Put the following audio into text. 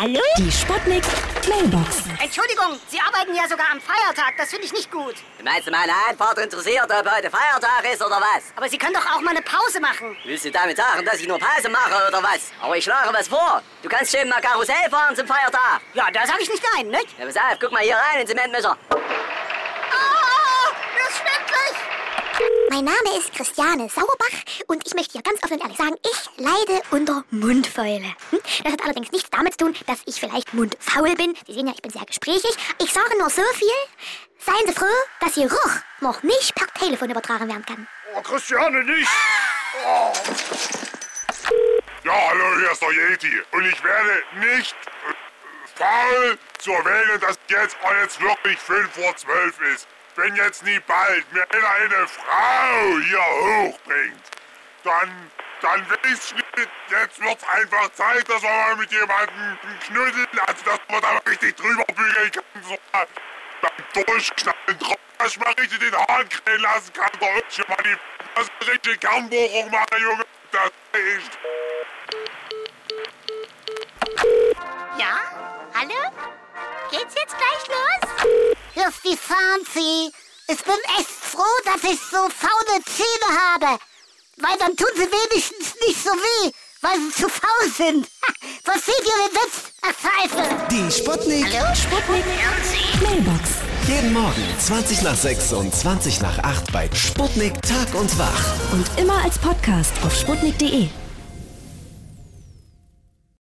Hallo? Die Sputnik Mailbox. Entschuldigung, Sie arbeiten ja sogar am Feiertag. Das finde ich nicht gut. Meinst du, meine Antwort interessiert, ob heute Feiertag ist oder was? Aber Sie können doch auch mal eine Pause machen. Willst du damit sagen, dass ich nur Pause mache oder was? Aber ich schlage was vor. Du kannst schön mal Karussell fahren zum Feiertag. Ja, da sage ich nicht nein, nicht? Ja, pass auf, guck mal hier rein in den Zementmischer. Ah, mir ist schwindelig. Mein Name ist Christiane Sauerbach und ich möchte hier ganz offen und ehrlich sagen, ich leide unter Mundfäule. Hm? Das hat allerdings nichts damit zu tun, dass ich vielleicht mundfaul bin. Sie sehen ja, ich bin sehr gesprächig. Ich sage nur so viel. Seien Sie froh, dass Ihr Geruch noch nicht per Telefon übertragen werden kann. Oh, Christiane, nicht! Oh. Ja, hallo, hier ist der Yeti. Und ich werde nicht äh, faul zu erwähnen, dass jetzt jetzt wirklich 5 vor 12 ist. Wenn jetzt nie bald mir eine Frau hier hochbringt, dann, dann will ich's nicht. Jetzt wird's einfach Zeit, dass wir mal mit jemandem knuddeln, also dass man da mal richtig drüber bügeln kann. So beim Durchknallen drauf, dass ich mal richtig den Hahn krähen lassen kann. Da ich mal die ist eine richtige Kernbohrung machen, Junge. Das ist. Ja? Hallo? Geht's jetzt gleich los? Die Fancy. Ich bin echt froh, dass ich so faule Zähne habe. Weil dann tun sie wenigstens nicht so weh, weil sie zu faul sind. Versteht ihr den Witz? Ach, Scheiße. Die Sputnik. Sputnik Mailbox. Jeden Morgen 20 nach 6 und 20 nach 8 bei Sputnik Tag und Wach. Und immer als Podcast auf sputnik.de.